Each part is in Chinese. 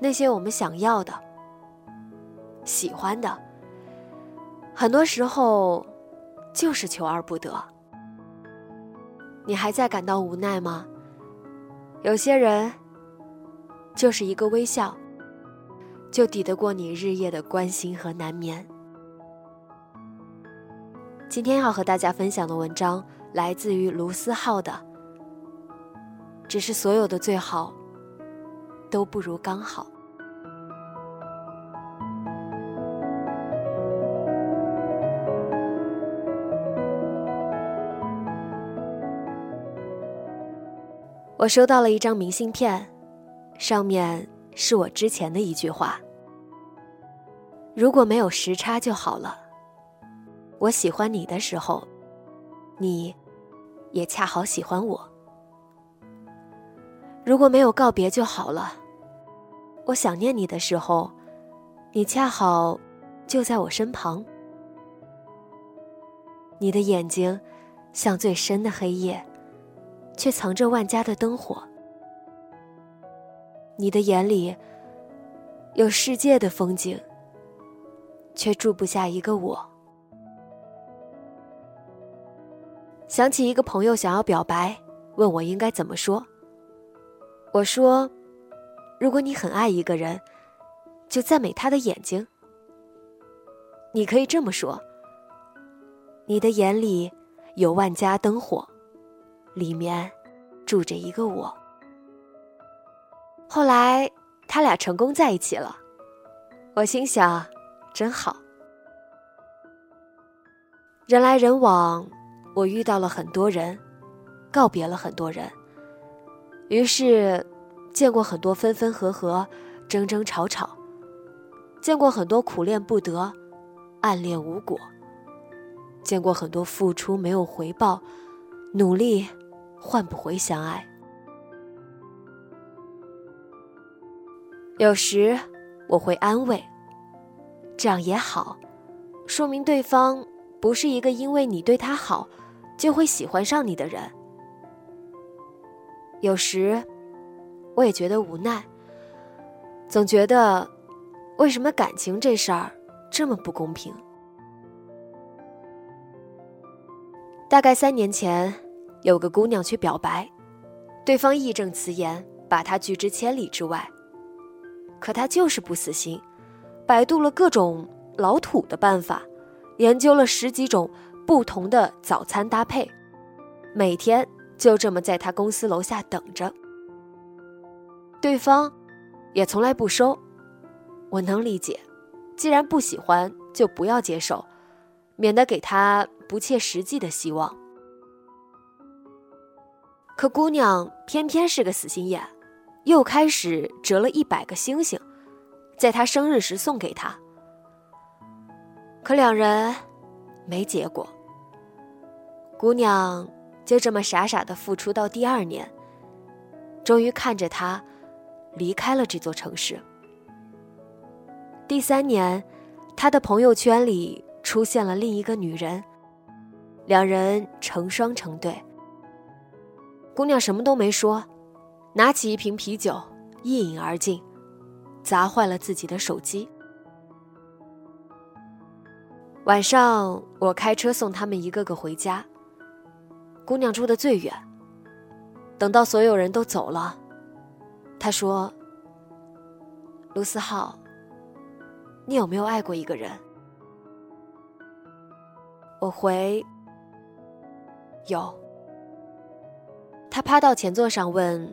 那些我们想要的、喜欢的，很多时候就是求而不得。你还在感到无奈吗？有些人就是一个微笑，就抵得过你日夜的关心和难眠。今天要和大家分享的文章来自于卢思浩的，只是所有的最好。都不如刚好。我收到了一张明信片，上面是我之前的一句话：“如果没有时差就好了。”我喜欢你的时候，你也恰好喜欢我。如果没有告别就好了。我想念你的时候，你恰好就在我身旁。你的眼睛像最深的黑夜，却藏着万家的灯火。你的眼里有世界的风景，却住不下一个我。想起一个朋友想要表白，问我应该怎么说。我说：“如果你很爱一个人，就赞美他的眼睛。你可以这么说：你的眼里有万家灯火，里面住着一个我。”后来他俩成功在一起了，我心想：真好。人来人往，我遇到了很多人，告别了很多人。于是，见过很多分分合合、争争吵吵；见过很多苦恋不得、暗恋无果；见过很多付出没有回报、努力换不回相爱。有时我会安慰：“这样也好，说明对方不是一个因为你对他好就会喜欢上你的人。”有时，我也觉得无奈。总觉得，为什么感情这事儿这么不公平？大概三年前，有个姑娘去表白，对方义正辞严，把她拒之千里之外。可她就是不死心，百度了各种老土的办法，研究了十几种不同的早餐搭配，每天。就这么在他公司楼下等着，对方也从来不收。我能理解，既然不喜欢，就不要接受，免得给他不切实际的希望。可姑娘偏偏是个死心眼，又开始折了一百个星星，在他生日时送给他。可两人没结果，姑娘。就这么傻傻的付出到第二年，终于看着他离开了这座城市。第三年，他的朋友圈里出现了另一个女人，两人成双成对。姑娘什么都没说，拿起一瓶啤酒一饮而尽，砸坏了自己的手机。晚上，我开车送他们一个个回家。姑娘住的最远。等到所有人都走了，他说：“卢思浩，你有没有爱过一个人？”我回：“有。”他趴到前座上问：“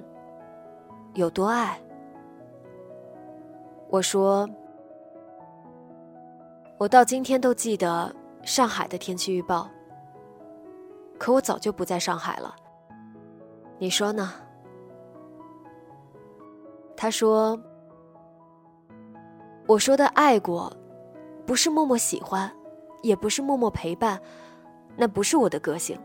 有多爱？”我说：“我到今天都记得上海的天气预报。可我早就不在上海了。你说呢？”他说：“我说的爱过，不是默默喜欢，也不是默默陪伴，那不是我的个性。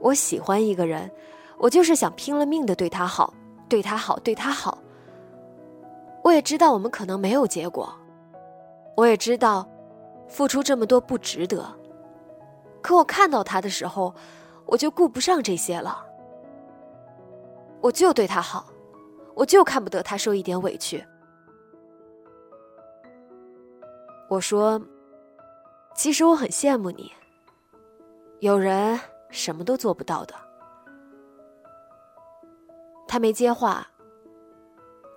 我喜欢一个人，我就是想拼了命的对他好，对他好，对他好。”我也知道我们可能没有结果，我也知道付出这么多不值得。可我看到他的时候，我就顾不上这些了。我就对他好，我就看不得他受一点委屈。我说，其实我很羡慕你。有人什么都做不到的。他没接话。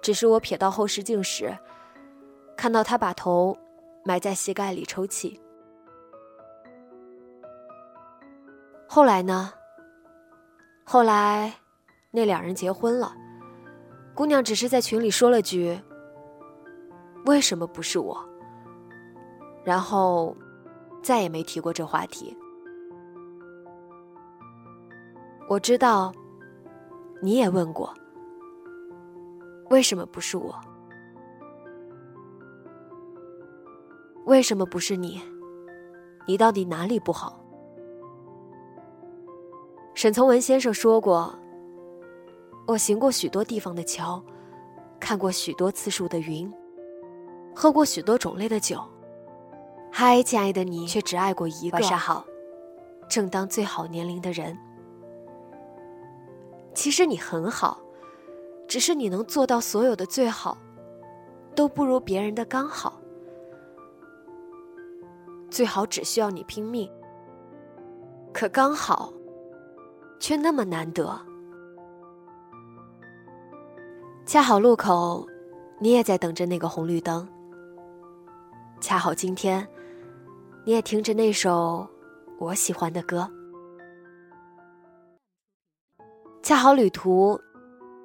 只是我瞥到后视镜时，看到他把头埋在膝盖里抽泣。后来呢？后来，那两人结婚了。姑娘只是在群里说了句：“为什么不是我？”然后，再也没提过这话题。我知道，你也问过。为什么不是我？为什么不是你？你到底哪里不好？沈从文先生说过：“我行过许多地方的桥，看过许多次数的云，喝过许多种类的酒。嗨，亲爱的你，却只爱过一个。晚上好，正当最好年龄的人。其实你很好。”只是你能做到所有的最好，都不如别人的刚好。最好只需要你拼命，可刚好却那么难得。恰好路口，你也在等着那个红绿灯。恰好今天，你也听着那首我喜欢的歌。恰好旅途。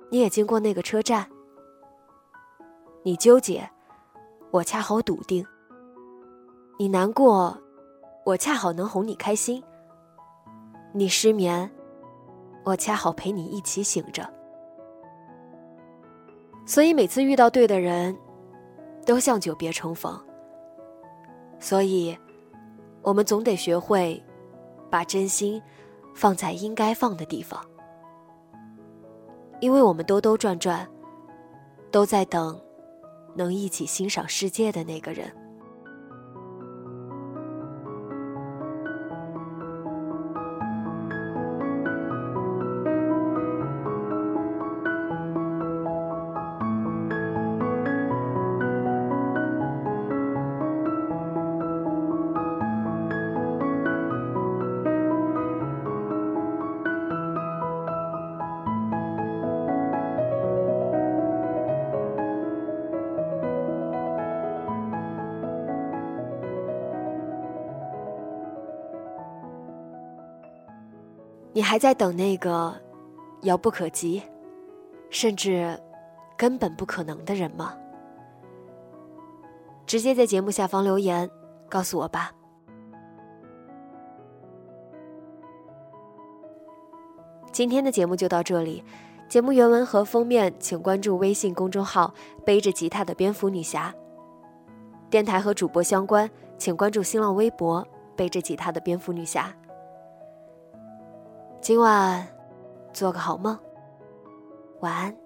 你也经过那个车站，你纠结，我恰好笃定；你难过，我恰好能哄你开心；你失眠，我恰好陪你一起醒着。所以每次遇到对的人，都像久别重逢。所以，我们总得学会，把真心放在应该放的地方。因为我们兜兜转转，都在等能一起欣赏世界的那个人。你还在等那个遥不可及，甚至根本不可能的人吗？直接在节目下方留言告诉我吧。今天的节目就到这里，节目原文和封面请关注微信公众号“背着吉他的蝙蝠女侠”。电台和主播相关，请关注新浪微博“背着吉他的蝙蝠女侠”。今晚，做个好梦。晚安。